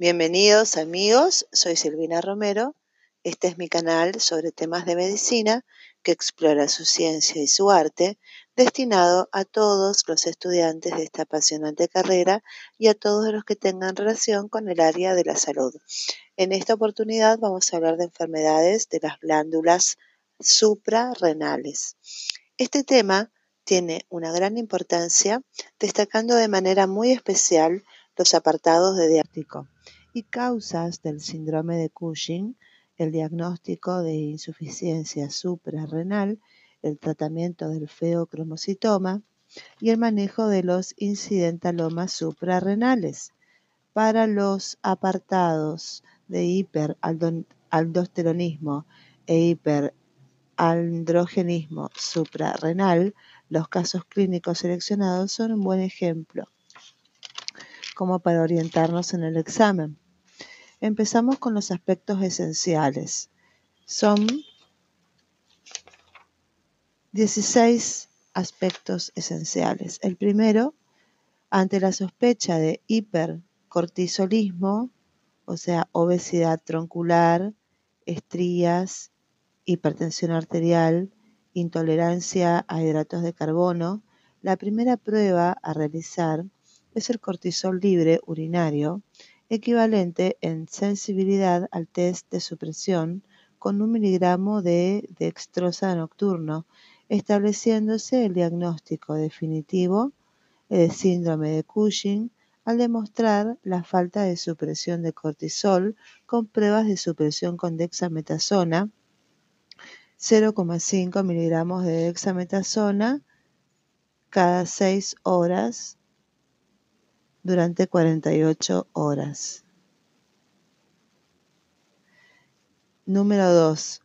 Bienvenidos amigos, soy Silvina Romero. Este es mi canal sobre temas de medicina que explora su ciencia y su arte, destinado a todos los estudiantes de esta apasionante carrera y a todos los que tengan relación con el área de la salud. En esta oportunidad vamos a hablar de enfermedades de las glándulas suprarrenales. Este tema tiene una gran importancia, destacando de manera muy especial los apartados de diagnóstico y causas del síndrome de Cushing, el diagnóstico de insuficiencia suprarrenal, el tratamiento del feocromocitoma y el manejo de los incidentalomas suprarrenales. Para los apartados de hiperaldosteronismo e hiperandrogenismo suprarrenal, los casos clínicos seleccionados son un buen ejemplo como para orientarnos en el examen. Empezamos con los aspectos esenciales. Son 16 aspectos esenciales. El primero, ante la sospecha de hipercortisolismo, o sea, obesidad troncular, estrías, hipertensión arterial, intolerancia a hidratos de carbono, la primera prueba a realizar es el cortisol libre urinario, equivalente en sensibilidad al test de supresión con un miligramo de dextrosa nocturno, estableciéndose el diagnóstico definitivo de síndrome de Cushing al demostrar la falta de supresión de cortisol con pruebas de supresión con dexametasona, 0,5 miligramos de dexametasona cada 6 horas durante 48 horas. Número 2.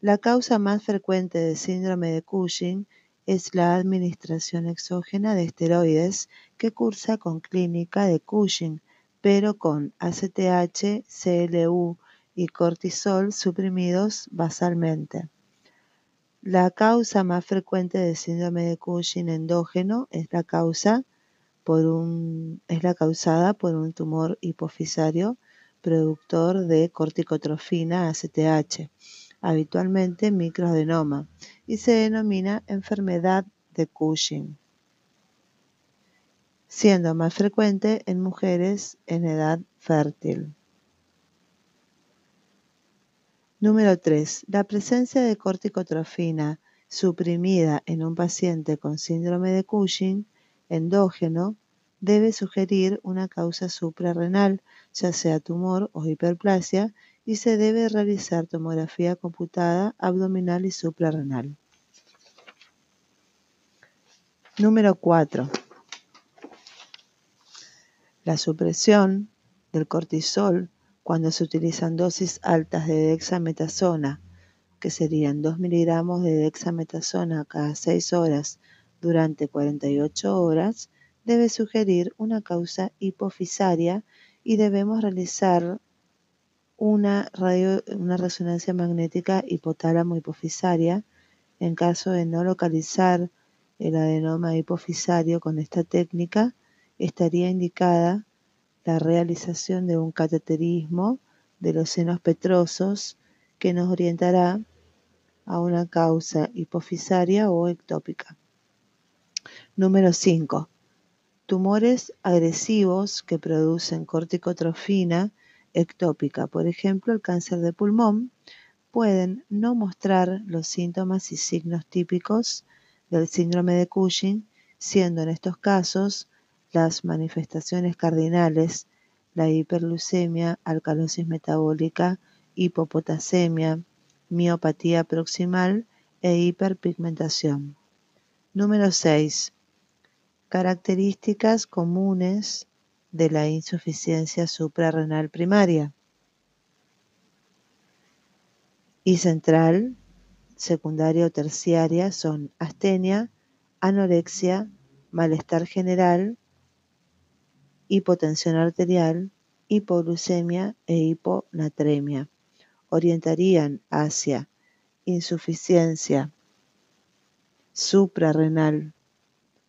La causa más frecuente de síndrome de Cushing es la administración exógena de esteroides que cursa con clínica de Cushing, pero con ACTH, CLU y cortisol suprimidos basalmente. La causa más frecuente de síndrome de Cushing endógeno es la causa por un, es la causada por un tumor hipofisario productor de corticotrofina ACTH, habitualmente microadenoma, y se denomina enfermedad de Cushing, siendo más frecuente en mujeres en edad fértil. Número 3. La presencia de corticotrofina suprimida en un paciente con síndrome de Cushing endógeno debe sugerir una causa suprarrenal, ya sea tumor o hiperplasia, y se debe realizar tomografía computada abdominal y suprarrenal. Número 4. La supresión del cortisol cuando se utilizan dosis altas de dexametasona, que serían 2 miligramos de dexametasona cada 6 horas durante 48 horas debe sugerir una causa hipofisaria y debemos realizar una, resonancia magnética hipotálamo hipofisaria en caso de no localizar el adenoma hipofisario con esta técnica, estaría indicada la realización de un cateterismo de los senos petrosos que nos orientará a una causa hipofisaria o ectópica. Número 5. Tumores agresivos que producen corticotrofina ectópica, por ejemplo el cáncer de pulmón, pueden no mostrar los síntomas y signos típicos del síndrome de Cushing, siendo en estos casos las manifestaciones cardinales la hiperlucemia, alcalosis metabólica, hipopotasemia, miopatía proximal e hiperpigmentación. Número 6. Características comunes de la insuficiencia suprarrenal primaria. Y central, secundaria o terciaria son astenia, anorexia, malestar general, hipotensión arterial, hipoglucemia e hiponatremia. Orientarían hacia insuficiencia suprarrenal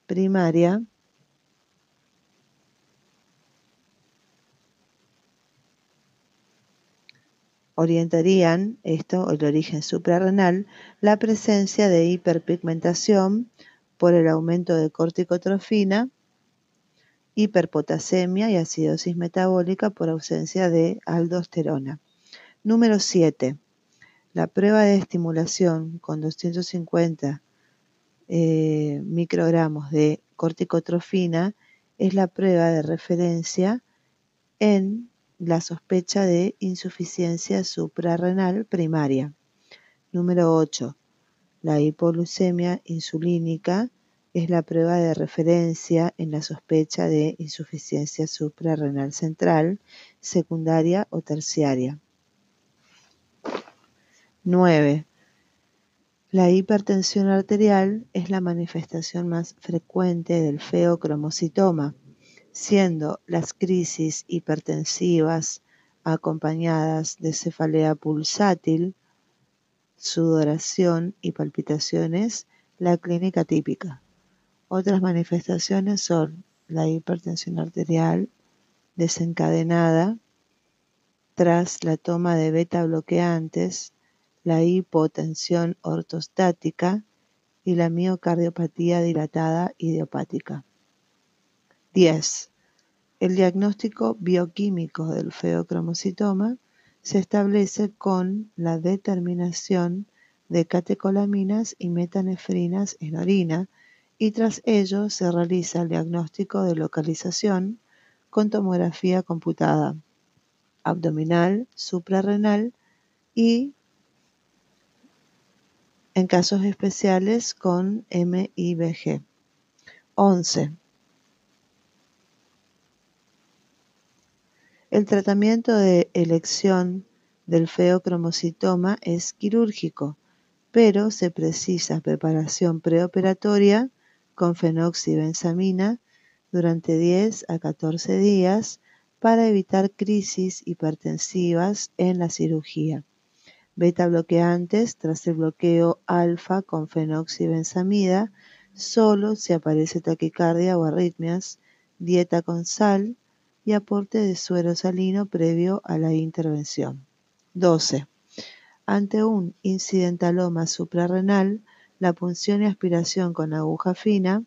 primaria orientarían, esto, el origen suprarrenal, la presencia de hiperpigmentación por el aumento de corticotrofina, hiperpotasemia y acidosis metabólica por ausencia de aldosterona. Número 7. La prueba de estimulación con 250 eh, microgramos de corticotrofina es la prueba de referencia en la sospecha de insuficiencia suprarrenal primaria. Número 8. La hipoglucemia insulínica es la prueba de referencia en la sospecha de insuficiencia suprarrenal central, secundaria o terciaria. 9. La hipertensión arterial es la manifestación más frecuente del feocromocitoma, siendo las crisis hipertensivas acompañadas de cefalea pulsátil, sudoración y palpitaciones la clínica típica. Otras manifestaciones son la hipertensión arterial desencadenada tras la toma de beta bloqueantes, la hipotensión ortostática y la miocardiopatía dilatada idiopática. 10. El diagnóstico bioquímico del feocromocitoma se establece con la determinación de catecolaminas y metanefrinas en orina y tras ello se realiza el diagnóstico de localización con tomografía computada abdominal, suprarrenal y en casos especiales con MIBG. 11. El tratamiento de elección del feocromocitoma es quirúrgico, pero se precisa preparación preoperatoria con fenoxibensamina durante 10 a 14 días para evitar crisis hipertensivas en la cirugía. Beta bloqueantes tras el bloqueo alfa con fenoxibensamida solo si aparece taquicardia o arritmias, dieta con sal y aporte de suero salino previo a la intervención. 12. Ante un incidentaloma suprarrenal, la punción y aspiración con aguja fina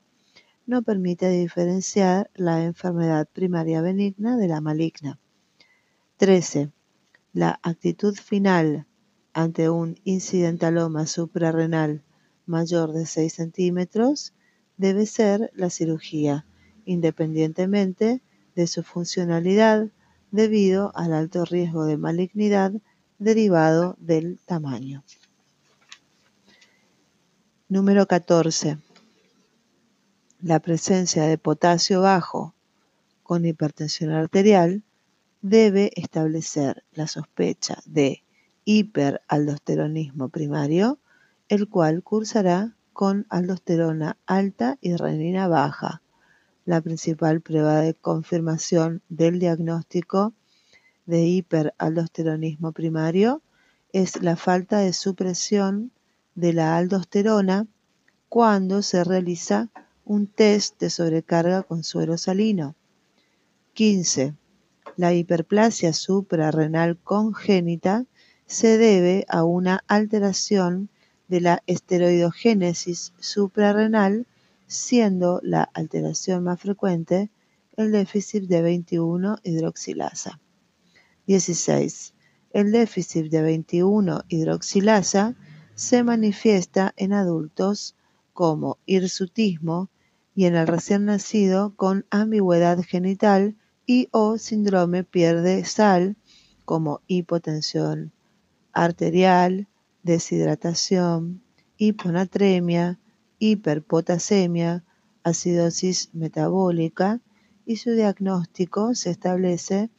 no permite diferenciar la enfermedad primaria benigna de la maligna. 13. La actitud final ante un incidentaloma suprarrenal mayor de 6 centímetros debe ser la cirugía, independientemente de su funcionalidad debido al alto riesgo de malignidad derivado del tamaño. Número 14. La presencia de potasio bajo con hipertensión arterial debe establecer la sospecha de hiperaldosteronismo primario, el cual cursará con aldosterona alta y renina baja. La principal prueba de confirmación del diagnóstico de hiperaldosteronismo primario es la falta de supresión de la aldosterona cuando se realiza un test de sobrecarga con suero salino. 15. La hiperplasia suprarrenal congénita se debe a una alteración de la esteroidogénesis suprarrenal, siendo la alteración más frecuente el déficit de 21 hidroxilasa. 16. El déficit de 21 hidroxilasa se manifiesta en adultos como hirsutismo y en el recién nacido con ambigüedad genital y o síndrome pierde sal como hipotensión arterial, deshidratación, hiponatremia, hiperpotasemia, acidosis metabólica y su diagnóstico se establece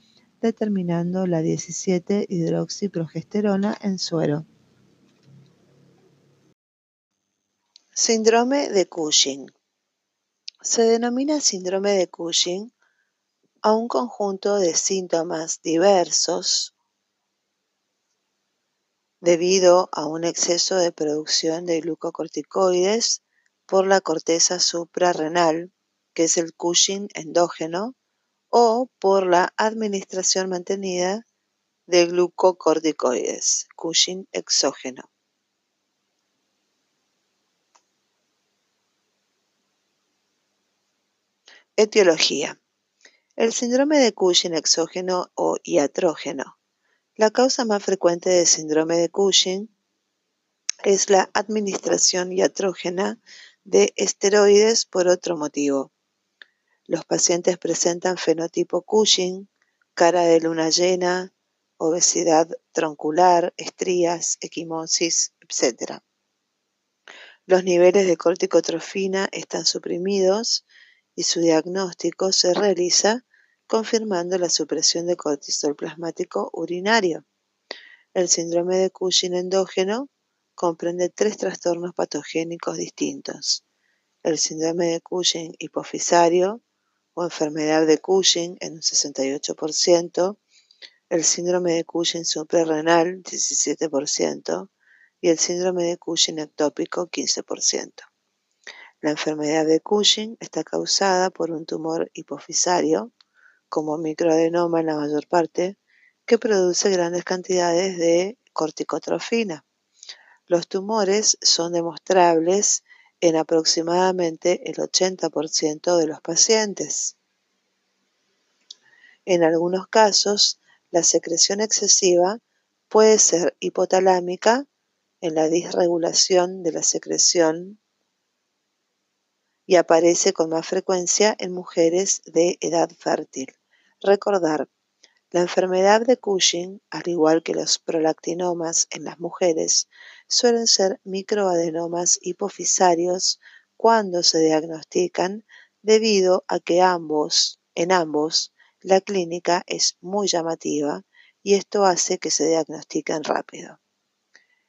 determinando la 17-hidroxiprogesterona en suero. Síndrome de Cushing. Se denomina síndrome de Cushing a un conjunto de síntomas diversos debido a un exceso de producción de glucocorticoides por la corteza suprarrenal, que es el Cushing endógeno, o por la administración mantenida de glucocorticoides, Cushing exógeno. Etiología. El síndrome de Cushing exógeno o iatrógeno. La causa más frecuente del síndrome de Cushing es la administración iatrógena de esteroides por otro motivo. Los pacientes presentan fenotipo Cushing, cara de luna llena, obesidad troncular, estrías, equimosis, etc. Los niveles de corticotrofina están suprimidos y su diagnóstico se realiza confirmando la supresión de cortisol plasmático urinario. El síndrome de Cushing endógeno comprende tres trastornos patogénicos distintos. El síndrome de Cushing hipofisario o enfermedad de Cushing en un 68%, el síndrome de Cushing suprarrenal 17% y el síndrome de Cushing ectópico 15%. La enfermedad de Cushing está causada por un tumor hipofisario, como microadenoma en la mayor parte, que produce grandes cantidades de corticotrofina. Los tumores son demostrables en aproximadamente el 80% de los pacientes. En algunos casos, la secreción excesiva puede ser hipotalámica en la disregulación de la secreción y aparece con más frecuencia en mujeres de edad fértil. Recordar, la enfermedad de Cushing, al igual que los prolactinomas en las mujeres, suelen ser microadenomas hipofisarios cuando se diagnostican debido a que ambos, en ambos, la clínica es muy llamativa y esto hace que se diagnostiquen rápido.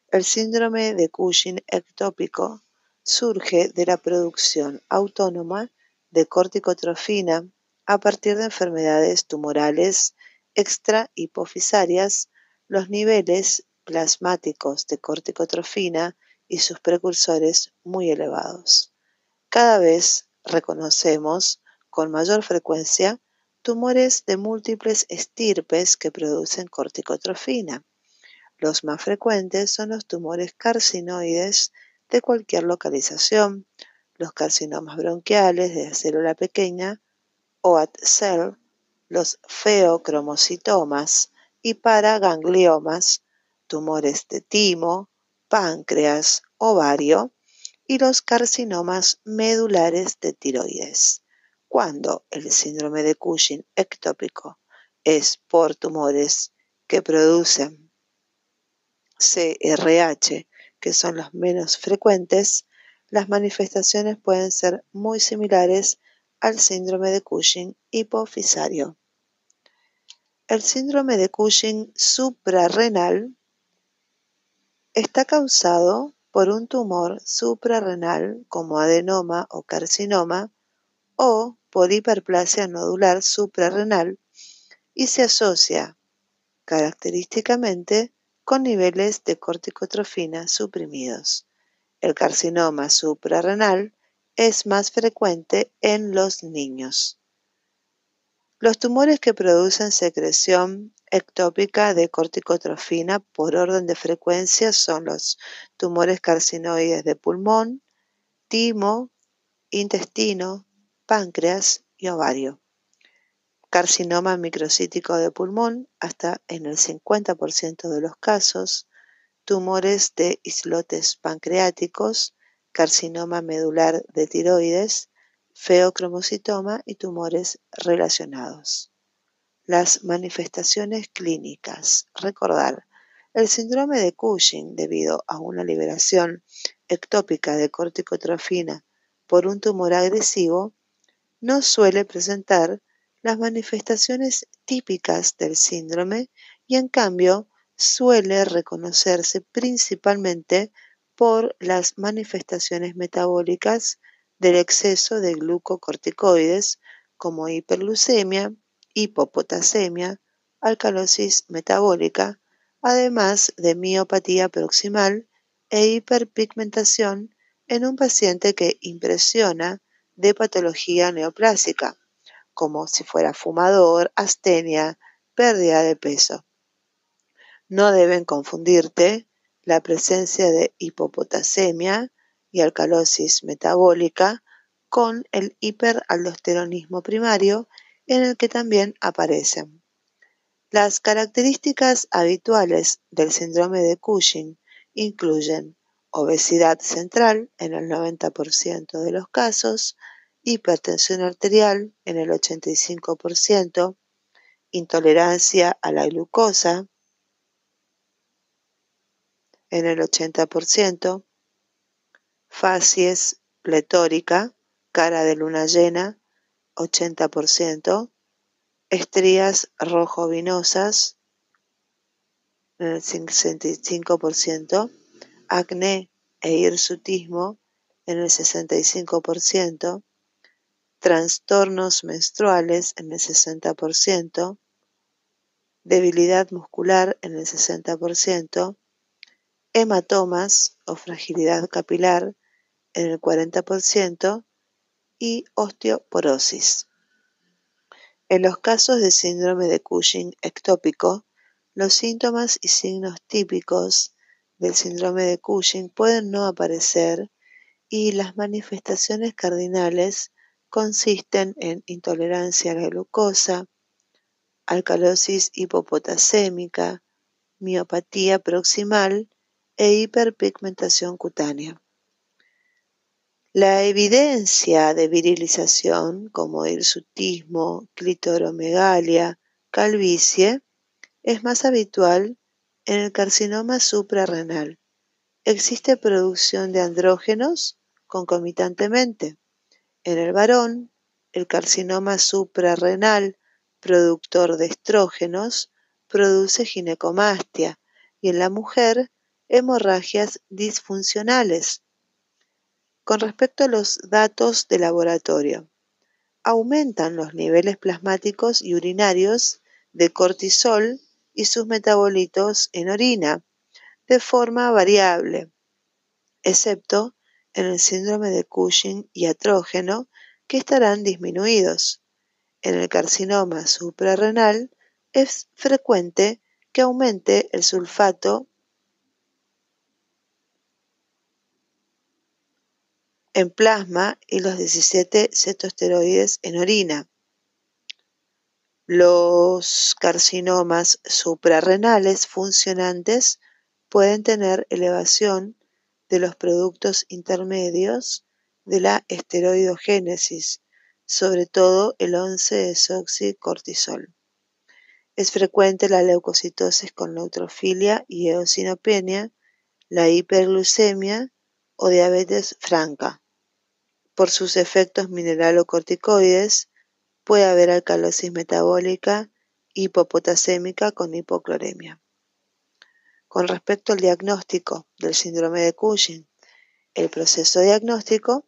El síndrome de Cushing ectópico surge de la producción autónoma de corticotrofina a partir de enfermedades tumorales extrahipofisarias, los niveles plasmáticos de corticotrofina y sus precursores muy elevados. Cada vez reconocemos con mayor frecuencia tumores de múltiples estirpes que producen corticotrofina. Los más frecuentes son los tumores carcinoides de cualquier localización, los carcinomas bronquiales de célula pequeña o at cell, los feocromocitomas y paragangliomas, tumores de timo, páncreas, ovario y los carcinomas medulares de tiroides. Cuando el síndrome de Cushing ectópico es por tumores que producen CRH que son los menos frecuentes, las manifestaciones pueden ser muy similares al síndrome de Cushing hipofisario. El síndrome de Cushing suprarrenal está causado por un tumor suprarrenal como adenoma o carcinoma o por hiperplasia nodular suprarrenal y se asocia característicamente con niveles de corticotrofina suprimidos. El carcinoma suprarrenal es más frecuente en los niños. Los tumores que producen secreción ectópica de corticotrofina por orden de frecuencia son los tumores carcinoides de pulmón, timo, intestino, páncreas y ovario carcinoma microcítico de pulmón hasta en el 50% de los casos, tumores de islotes pancreáticos, carcinoma medular de tiroides, feocromocitoma y tumores relacionados. Las manifestaciones clínicas. Recordar, el síndrome de Cushing, debido a una liberación ectópica de corticotrofina por un tumor agresivo, no suele presentar las manifestaciones típicas del síndrome y en cambio suele reconocerse principalmente por las manifestaciones metabólicas del exceso de glucocorticoides como hiperglucemia, hipopotasemia, alcalosis metabólica, además de miopatía proximal e hiperpigmentación en un paciente que impresiona de patología neoplásica como si fuera fumador, astenia, pérdida de peso. No deben confundirte la presencia de hipopotasemia y alcalosis metabólica con el hiperaldosteronismo primario en el que también aparecen. Las características habituales del síndrome de Cushing incluyen obesidad central en el 90% de los casos, hipertensión arterial en el 85%, intolerancia a la glucosa en el 80%, facies pletórica, cara de luna llena, 80%, estrías rojo-vinosas, en el 65%, acné e hirsutismo en el 65%, trastornos menstruales en el 60%, debilidad muscular en el 60%, hematomas o fragilidad capilar en el 40% y osteoporosis. En los casos de síndrome de Cushing ectópico, los síntomas y signos típicos del síndrome de Cushing pueden no aparecer y las manifestaciones cardinales consisten en intolerancia a la glucosa, alcalosis hipopotasémica, miopatía proximal e hiperpigmentación cutánea. La evidencia de virilización, como hirsutismo, clitoromegalia, calvicie, es más habitual en el carcinoma suprarrenal. Existe producción de andrógenos concomitantemente. En el varón, el carcinoma suprarrenal, productor de estrógenos, produce ginecomastia y en la mujer, hemorragias disfuncionales con respecto a los datos de laboratorio, aumentan los niveles plasmáticos y urinarios de cortisol y sus metabolitos en orina de forma variable, excepto en el síndrome de Cushing y atrógeno, que estarán disminuidos. En el carcinoma suprarrenal es frecuente que aumente el sulfato en plasma y los 17 cetosteroides en orina. Los carcinomas suprarrenales funcionantes pueden tener elevación de los productos intermedios de la esteroidogénesis, sobre todo el 11-desoxicortisol. Es frecuente la leucocitosis con neutrofilia y eosinopenia, la hiperglucemia o diabetes franca. Por sus efectos mineralocorticoides, puede haber alcalosis metabólica hipopotasémica con hipocloremia. Con respecto al diagnóstico del síndrome de Cushing, el proceso diagnóstico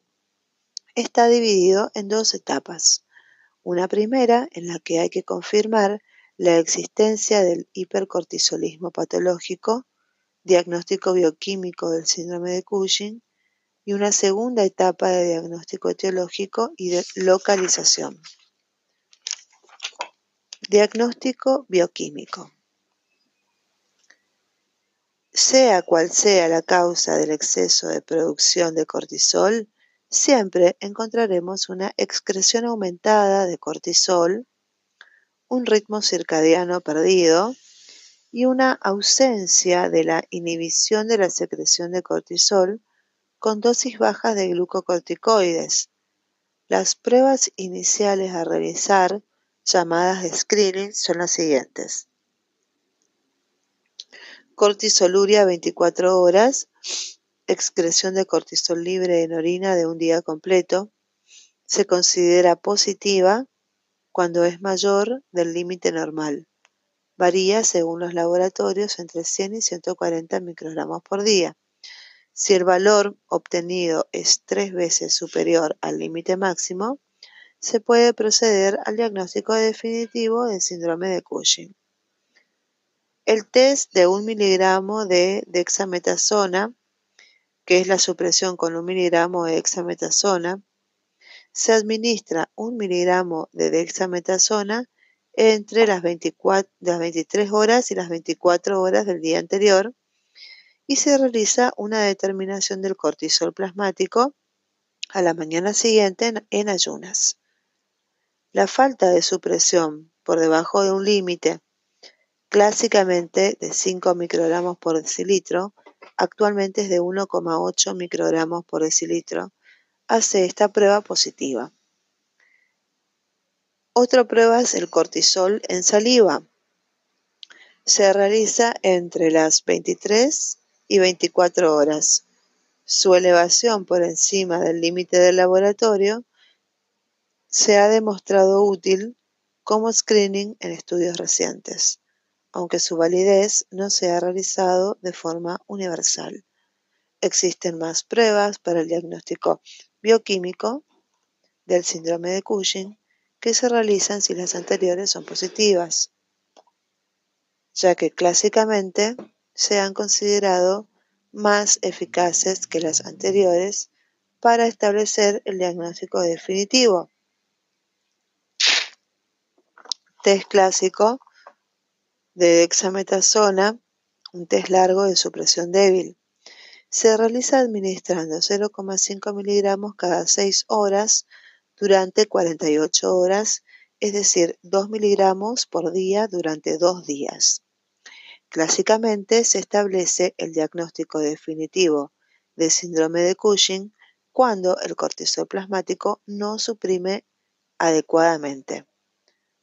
está dividido en dos etapas. Una primera en la que hay que confirmar la existencia del hipercortisolismo patológico diagnóstico bioquímico del síndrome de Cushing y una segunda etapa de diagnóstico etiológico y de localización. Diagnóstico bioquímico. Sea cual sea la causa del exceso de producción de cortisol, siempre encontraremos una excreción aumentada de cortisol, un ritmo circadiano perdido, y una ausencia de la inhibición de la secreción de cortisol con dosis bajas de glucocorticoides. Las pruebas iniciales a realizar, llamadas de screening, son las siguientes. Cortisoluria 24 horas, excreción de cortisol libre en orina de un día completo, se considera positiva cuando es mayor del límite normal. Varía según los laboratorios entre 100 y 140 microgramos por día. Si el valor obtenido es tres veces superior al límite máximo, se puede proceder al diagnóstico definitivo del síndrome de Cushing. El test de un miligramo de dexametasona, que es la supresión con un miligramo de dexametasona, se administra un miligramo de dexametasona entre las, 24, las 23 horas y las 24 horas del día anterior y se realiza una determinación del cortisol plasmático a la mañana siguiente en, ayunas. La falta de supresión por debajo de un límite, clásicamente de 5 microgramos por decilitro, actualmente es de 1,8 microgramos por decilitro, hace esta prueba positiva. Otra prueba es el cortisol en saliva. Se realiza entre las 23 y 24 horas. Su elevación por encima del límite del laboratorio se ha demostrado útil como screening en estudios recientes, aunque su validez no se ha realizado de forma universal. Existen más pruebas para el diagnóstico bioquímico del síndrome de Cushing que se realizan si las anteriores son positivas, ya que clásicamente se han considerado más eficaces que las anteriores para establecer el diagnóstico definitivo. Test clásico de dexametasona, un test largo de supresión débil. Se realiza administrando 0,5 miligramos cada 6 horas durante 48 horas, es decir, 2 miligramos por día durante 2 días. Clásicamente se establece el diagnóstico definitivo de síndrome de Cushing cuando el cortisol plasmático no suprime adecuadamente.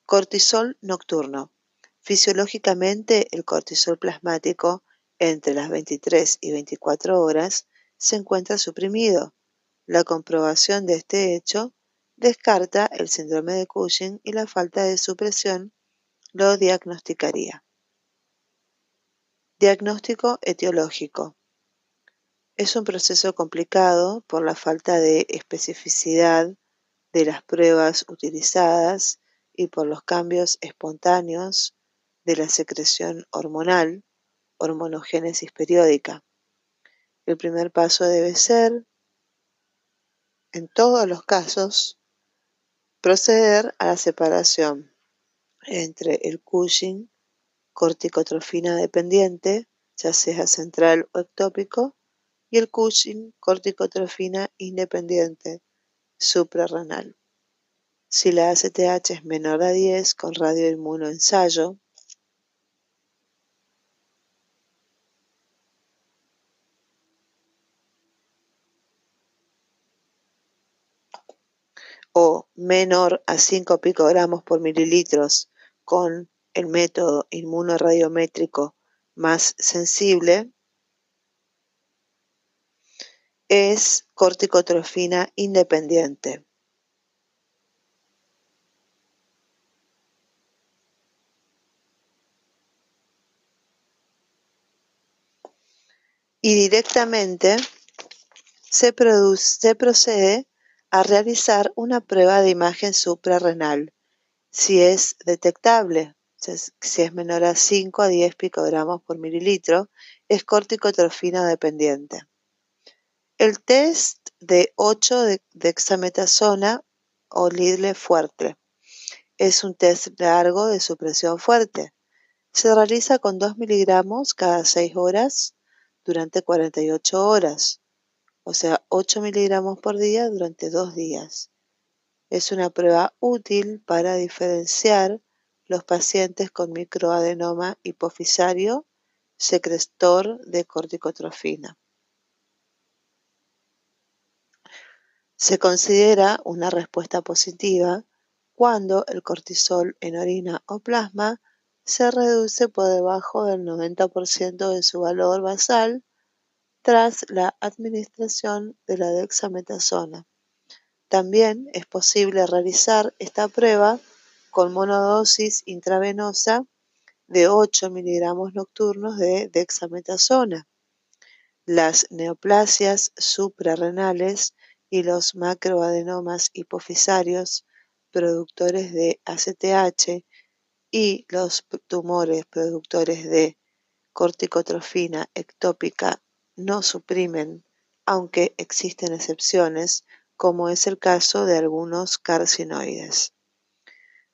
Cortisol nocturno. Fisiológicamente, el cortisol plasmático entre las 23 y 24 horas se encuentra suprimido. La comprobación de este hecho descarta el síndrome de Cushing y la falta de supresión lo diagnosticaría. Diagnóstico etiológico. Es un proceso complicado por la falta de especificidad de las pruebas utilizadas y por los cambios espontáneos de la secreción hormonal, hormonogénesis periódica. El primer paso debe ser, en todos los casos, proceder a la separación entre el Cushing corticotrofina dependiente, ya sea central o ectópico, y el Cushing, corticotrofina independiente, suprarrenal. Si la ACTH es menor a 10 con radioinmunoensayo, o menor a 5 picogramos por mililitros con el método inmunoradiométrico más sensible es corticotrofina independiente. Y directamente se, se procede a realizar una prueba de imagen suprarrenal, si es detectable si es menor a 5 a 10 picogramos por mililitro, es corticotrofina dependiente. El test de 8 de dexametasona o Lidle fuerte es un test largo de supresión fuerte. Se realiza con 2 miligramos cada 6 horas durante 48 horas, o sea, 8 miligramos por día durante 2 días. Es una prueba útil para diferenciar los pacientes con microadenoma hipofisario secretor de corticotrofina. Se considera una respuesta positiva cuando el cortisol en orina o plasma se reduce por debajo del 90% de su valor basal tras la administración de la dexametasona. También es posible realizar esta prueba con monodosis intravenosa de 8 miligramos nocturnos de dexametasona. Las neoplasias suprarrenales y los macroadenomas hipofisarios productores de ACTH y los tumores productores de corticotrofina ectópica no suprimen, aunque existen excepciones, como es el caso de algunos carcinoides.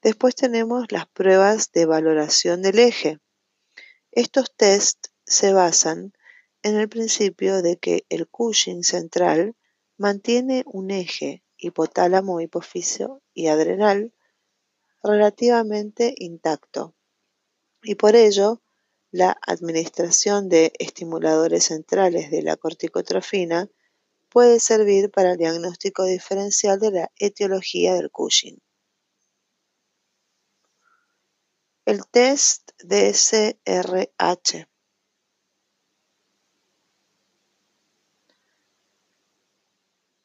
Después tenemos las pruebas de valoración del eje. Estos test se basan en el principio de que el Cushing central mantiene un eje hipotálamo, hipófiso y adrenal relativamente intacto y por ello la administración de estimuladores centrales de la corticotrofina puede servir para el diagnóstico diferencial de la etiología del Cushing. El test de SRH.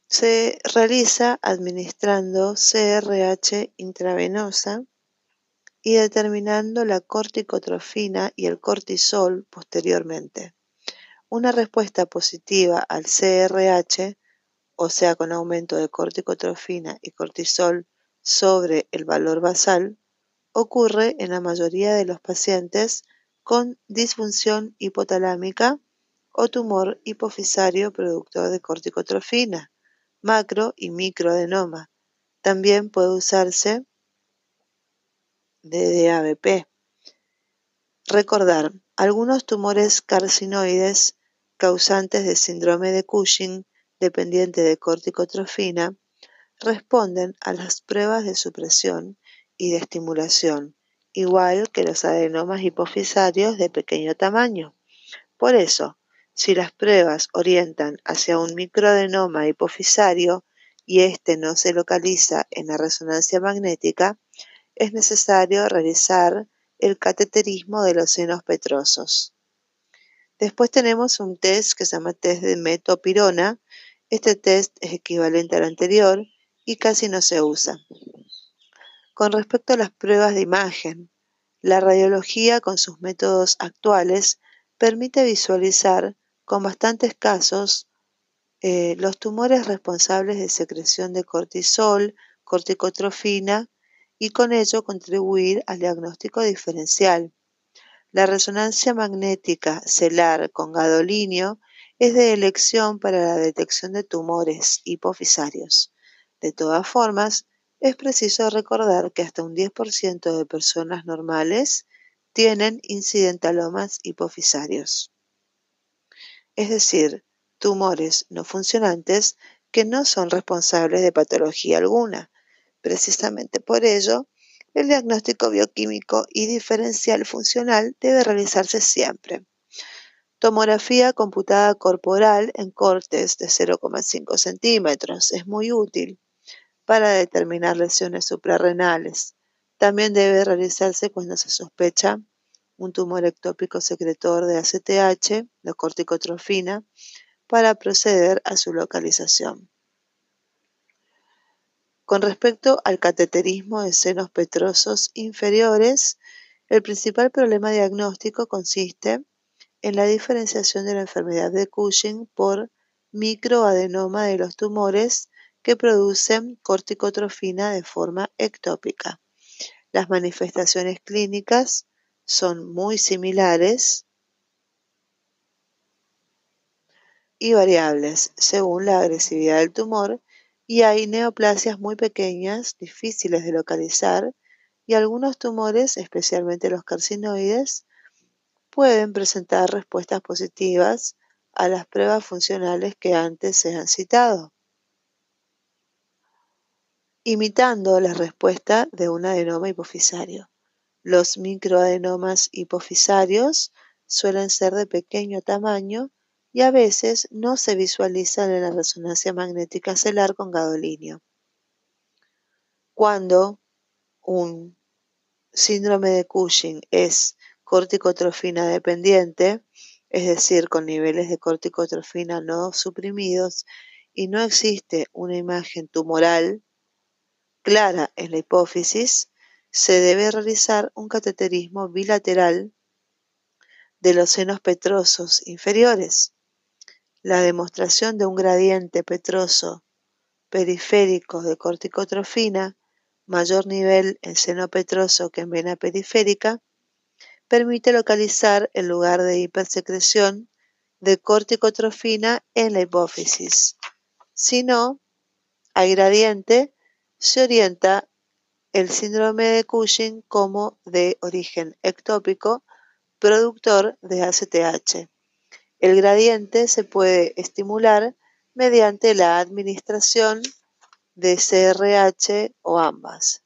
Se realiza administrando CRH intravenosa y determinando la corticotrofina y el cortisol posteriormente. Una respuesta positiva al CRH, o sea, con aumento de corticotrofina y cortisol sobre el valor basal, ocurre en la mayoría de los pacientes con disfunción hipotalámica o tumor hipofisario productor de corticotrofina, macro y microadenoma. También puede usarse DDAVP. Recordar, algunos tumores carcinoides causantes de síndrome de Cushing dependiente de corticotrofina responden a las pruebas de supresión y de estimulación, igual que los adenomas hipofisarios de pequeño tamaño. Por eso, si las pruebas orientan hacia un microadenoma hipofisario y éste no se localiza en la resonancia magnética, es necesario realizar el cateterismo de los senos petrosos. Después tenemos un test que se llama test de metopirona. Este test es equivalente al anterior y casi no se usa. Con respecto a las pruebas de imagen, la radiología con sus métodos actuales permite visualizar con bastantes casos eh, los tumores responsables de secreción de cortisol, corticotrofina y con ello contribuir al diagnóstico diferencial. La resonancia magnética celar con gadolinio es de elección para la detección de tumores hipofisarios. De todas formas, es preciso recordar que hasta un 10% de personas normales tienen incidentalomas hipofisarios, es decir, tumores no funcionantes que no son responsables de patología alguna. Precisamente por ello, el diagnóstico bioquímico y diferencial funcional debe realizarse siempre. Tomografía computada corporal en cortes de 0,5 centímetros es muy útil para determinar lesiones suprarrenales. También debe realizarse cuando se sospecha un tumor ectópico secretor de ACTH, la corticotrofina, para proceder a su localización. Con respecto al cateterismo de senos petrosos inferiores, el principal problema diagnóstico consiste en la diferenciación de la enfermedad de Cushing por microadenoma de los tumores que producen corticotrofina de forma ectópica. Las manifestaciones clínicas son muy similares y variables según la agresividad del tumor y hay neoplasias muy pequeñas, difíciles de localizar y algunos tumores, especialmente los carcinoides, pueden presentar respuestas positivas a las pruebas funcionales que antes se han citado imitando la respuesta de un adenoma hipofisario. Los microadenomas hipofisarios suelen ser de pequeño tamaño y a veces no se visualizan en la resonancia magnética celular con gadolinio. Cuando un síndrome de Cushing es corticotrofina dependiente, es decir, con niveles de corticotrofina no suprimidos y no existe una imagen tumoral, clara en la hipófisis, se debe realizar un cateterismo bilateral de los senos petrosos inferiores. La demostración de un gradiente petroso periférico de corticotrofina, mayor nivel en seno petroso que en vena periférica, permite localizar el lugar de hipersecreción de corticotrofina en la hipófisis. Si no hay gradiente, se orienta el síndrome de Cushing como de origen ectópico productor de ACTH. El gradiente se puede estimular mediante la administración de CRH o ambas.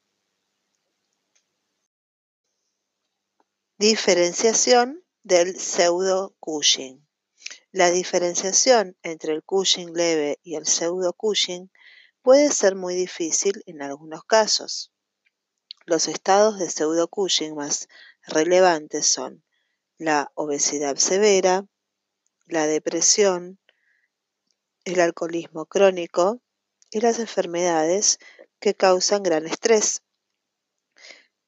Diferenciación del pseudo-Cushing. La diferenciación entre el Cushing leve y el pseudo-Cushing puede ser muy difícil en algunos casos. Los estados de pseudo-Cushing más relevantes son la obesidad severa, la depresión, el alcoholismo crónico y las enfermedades que causan gran estrés.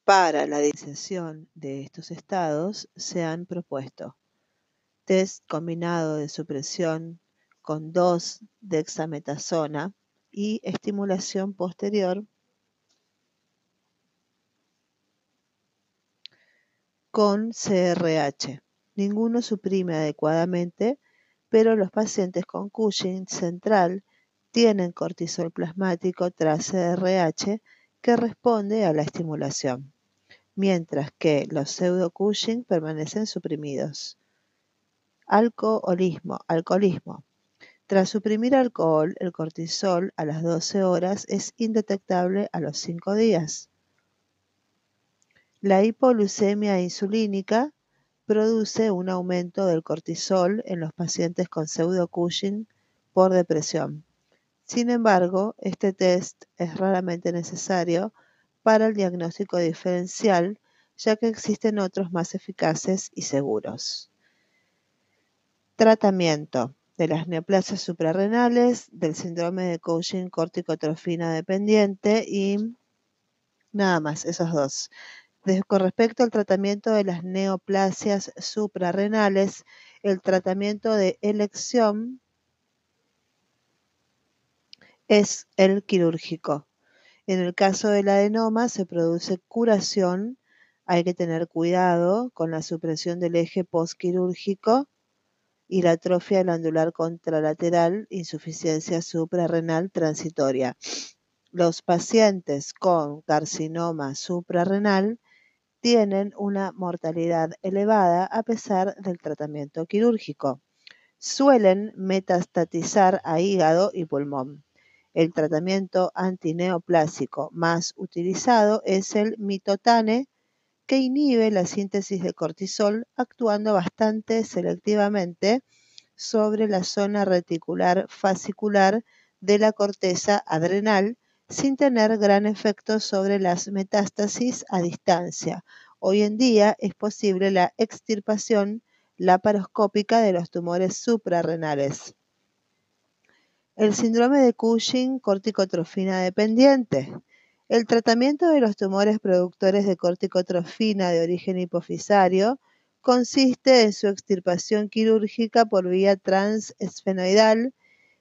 Para la diferenciación de estos estados se han propuesto test combinado de supresión con 2 dexametasona y estimulación posterior con CRH. Ninguno suprime adecuadamente, pero los pacientes con Cushing central tienen cortisol plasmático tras CRH que responde a la estimulación, mientras que los pseudo-Cushing permanecen suprimidos. Alcoholismo. Alcoholismo. Tras suprimir alcohol, el cortisol a las 12 horas es indetectable a los 5 días. La hipoglucemia insulínica produce un aumento del cortisol en los pacientes con pseudo-Cushing por depresión. Sin embargo, este test es raramente necesario para el diagnóstico diferencial, ya que existen otros más eficaces y seguros. Tratamiento de las neoplasias suprarrenales, del síndrome de Cushing corticotrofina dependiente y nada más, esos dos con respecto al tratamiento de las neoplasias suprarrenales, el tratamiento de elección es el quirúrgico. En el caso del adenoma se produce curación, hay que tener cuidado con la supresión del eje postquirúrgico y la atrofia glandular contralateral, insuficiencia suprarrenal transitoria. Los pacientes con carcinoma suprarrenal tienen una mortalidad elevada a pesar del tratamiento quirúrgico. Suelen metastatizar a hígado y pulmón. El tratamiento antineoplásico más utilizado es el mitotane, que inhibe la síntesis de cortisol actuando bastante selectivamente sobre la zona reticular fascicular de la corteza adrenal sin tener gran efecto sobre las metástasis a distancia. Hoy en día es posible la extirpación laparoscópica de los tumores suprarrenales. El síndrome de Cushing corticotrofina dependiente. El tratamiento de los tumores productores de corticotrofina de origen hipofisario consiste en su extirpación quirúrgica por vía transesfenoidal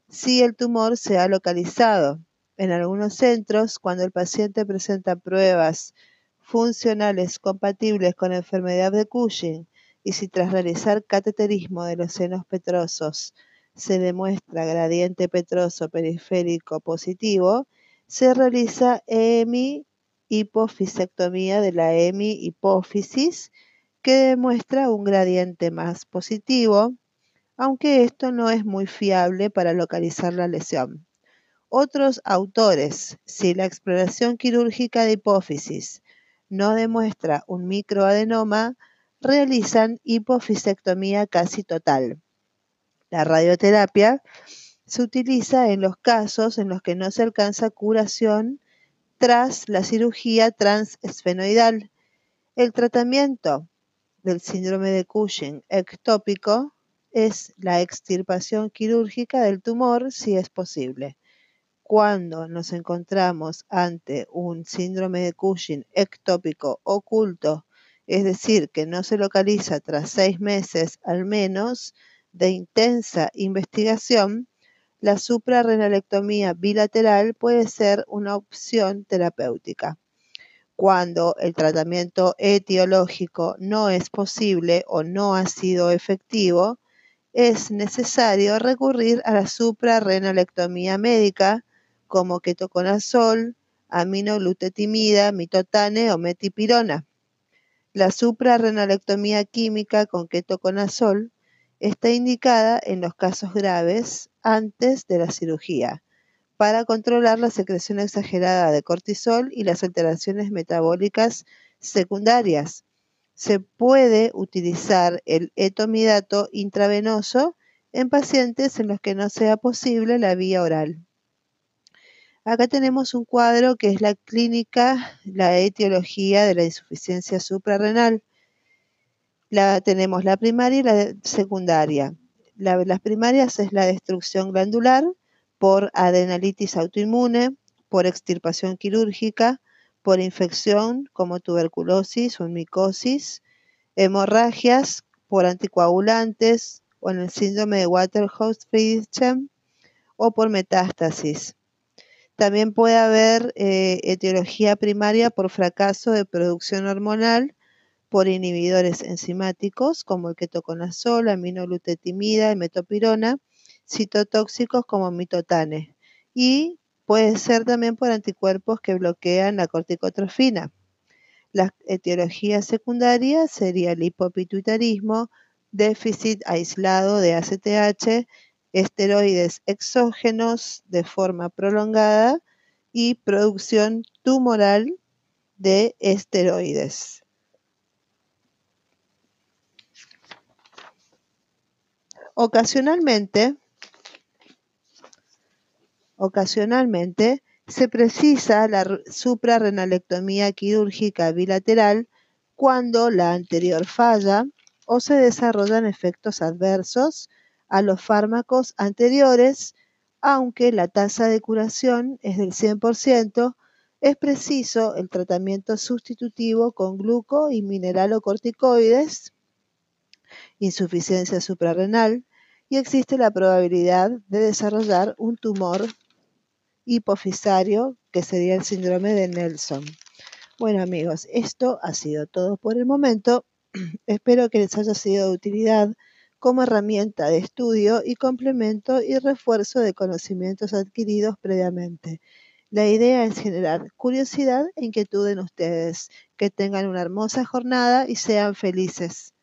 si el tumor se ha localizado. En algunos centros, cuando el paciente presenta pruebas funcionales compatibles con enfermedad de Cushing y si tras realizar cateterismo de los senos petrosos se demuestra gradiente petroso periférico positivo, se realiza hemi hipofisectomía de la hemi hipófisis que demuestra un gradiente más positivo, aunque esto no es muy fiable para localizar la lesión. Otros autores, si la exploración quirúrgica de hipófisis no demuestra un microadenoma, realizan hipofisectomía casi total. La radioterapia se utiliza en los casos en los que no se alcanza curación tras la cirugía transesfenoidal. El tratamiento del síndrome de Cushing ectópico es la extirpación quirúrgica del tumor si es posible cuando nos encontramos ante un síndrome de Cushing ectópico oculto, es decir, que no se localiza tras seis meses al menos de intensa investigación, la suprarrenalectomía bilateral puede ser una opción terapéutica. Cuando el tratamiento etiológico no es posible o no ha sido efectivo, es necesario recurrir a la suprarrenalectomía médica como ketoconazol, aminoglutetimida, mitotane o metipirona. La suprarrenalectomía química con ketoconazol está indicada en los casos graves antes de la cirugía para controlar la secreción exagerada de cortisol y las alteraciones metabólicas secundarias. Se puede utilizar el etomidato intravenoso en pacientes en los que no sea posible la vía oral. Acá tenemos un cuadro que es la clínica, la etiología de la insuficiencia suprarrenal. La, tenemos la primaria y la secundaria. las primarias es la destrucción glandular, por adrenalitis autoinmune, por extirpación quirúrgica, por infección como tuberculosis o micosis, hemorragias por anticoagulantes o en el síndrome de Waterhouse-Friderichsen o por metástasis. También puede haber eh, etiología primaria por fracaso de producción hormonal por inhibidores enzimáticos como el ketoconazol, aminoglutetimida y metopirona, citotóxicos como mitotane y puede ser también por anticuerpos que bloquean la corticotrofina. La etiología secundaria sería el hipopituitarismo, déficit aislado de ACTH, esteroides exógenos de forma prolongada y producción tumoral de esteroides. Ocasionalmente, Ocasionalmente, se precisa la suprarrenalectomía quirúrgica bilateral cuando la anterior falla o se desarrollan efectos adversos a los fármacos anteriores, aunque la tasa de curación es del 100%, es preciso el tratamiento sustitutivo con gluco y mineralocorticoides, insuficiencia suprarrenal, y existe la probabilidad de desarrollar un tumor hipofisario, que sería el síndrome de Nelson. Bueno amigos, esto ha sido todo por el momento. Espero que les haya sido de utilidad como herramienta de estudio y complemento y refuerzo de conocimientos adquiridos previamente. La idea es generar curiosidad e inquietud en ustedes. Que tengan una hermosa jornada y sean felices.